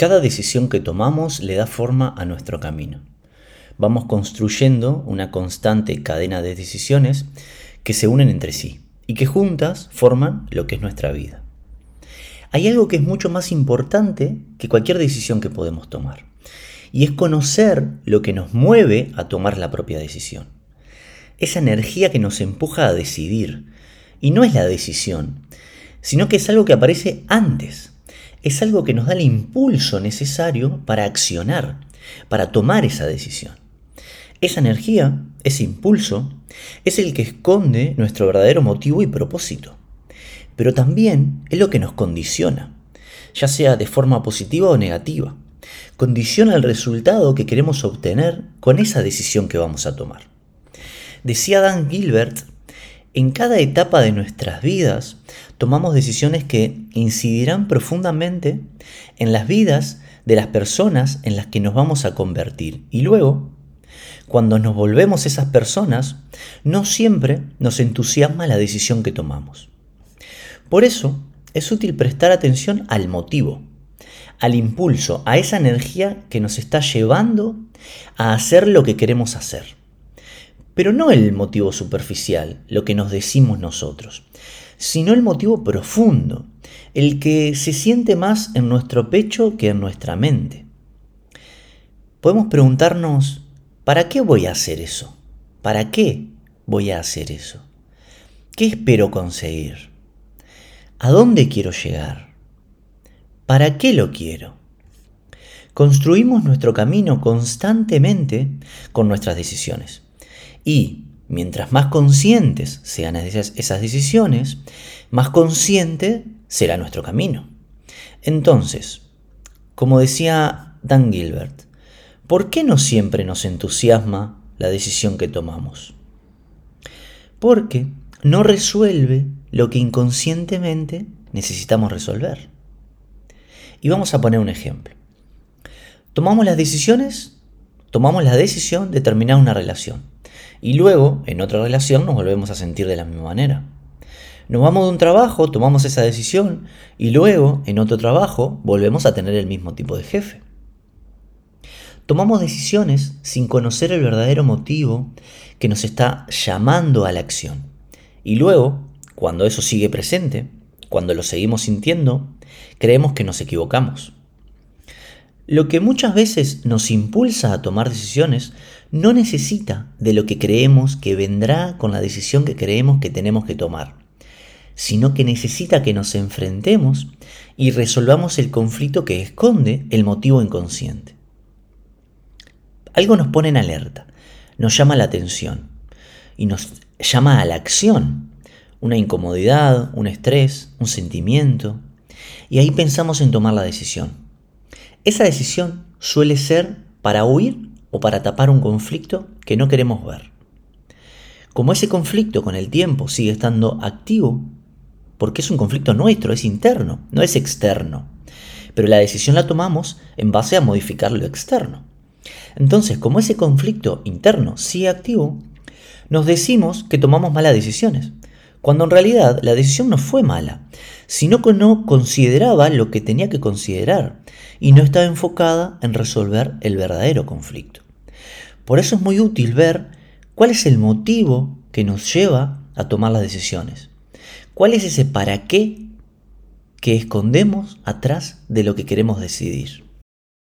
Cada decisión que tomamos le da forma a nuestro camino. Vamos construyendo una constante cadena de decisiones que se unen entre sí y que juntas forman lo que es nuestra vida. Hay algo que es mucho más importante que cualquier decisión que podemos tomar, y es conocer lo que nos mueve a tomar la propia decisión. Esa energía que nos empuja a decidir, y no es la decisión, sino que es algo que aparece antes, es algo que nos da el impulso necesario para accionar, para tomar esa decisión. Esa energía, ese impulso, es el que esconde nuestro verdadero motivo y propósito. Pero también es lo que nos condiciona, ya sea de forma positiva o negativa. Condiciona el resultado que queremos obtener con esa decisión que vamos a tomar. Decía Dan Gilbert, en cada etapa de nuestras vidas tomamos decisiones que incidirán profundamente en las vidas de las personas en las que nos vamos a convertir y luego cuando nos volvemos esas personas, no siempre nos entusiasma la decisión que tomamos. Por eso es útil prestar atención al motivo, al impulso, a esa energía que nos está llevando a hacer lo que queremos hacer. Pero no el motivo superficial, lo que nos decimos nosotros, sino el motivo profundo, el que se siente más en nuestro pecho que en nuestra mente. Podemos preguntarnos, ¿Para qué voy a hacer eso? ¿Para qué voy a hacer eso? ¿Qué espero conseguir? ¿A dónde quiero llegar? ¿Para qué lo quiero? Construimos nuestro camino constantemente con nuestras decisiones. Y mientras más conscientes sean esas decisiones, más consciente será nuestro camino. Entonces, como decía Dan Gilbert, ¿por qué no siempre nos entusiasma la decisión que tomamos? Porque no resuelve lo que inconscientemente necesitamos resolver. Y vamos a poner un ejemplo. Tomamos las decisiones, tomamos la decisión de terminar una relación. Y luego, en otra relación, nos volvemos a sentir de la misma manera. Nos vamos de un trabajo, tomamos esa decisión y luego, en otro trabajo, volvemos a tener el mismo tipo de jefe. Tomamos decisiones sin conocer el verdadero motivo que nos está llamando a la acción. Y luego, cuando eso sigue presente, cuando lo seguimos sintiendo, creemos que nos equivocamos. Lo que muchas veces nos impulsa a tomar decisiones no necesita de lo que creemos que vendrá con la decisión que creemos que tenemos que tomar, sino que necesita que nos enfrentemos y resolvamos el conflicto que esconde el motivo inconsciente. Algo nos pone en alerta, nos llama la atención y nos llama a la acción. Una incomodidad, un estrés, un sentimiento. Y ahí pensamos en tomar la decisión. Esa decisión suele ser para huir o para tapar un conflicto que no queremos ver. Como ese conflicto con el tiempo sigue estando activo, porque es un conflicto nuestro, es interno, no es externo. Pero la decisión la tomamos en base a modificar lo externo. Entonces, como ese conflicto interno sigue activo, nos decimos que tomamos malas decisiones, cuando en realidad la decisión no fue mala, sino que no consideraba lo que tenía que considerar y no estaba enfocada en resolver el verdadero conflicto. Por eso es muy útil ver cuál es el motivo que nos lleva a tomar las decisiones. ¿Cuál es ese para qué que escondemos atrás de lo que queremos decidir?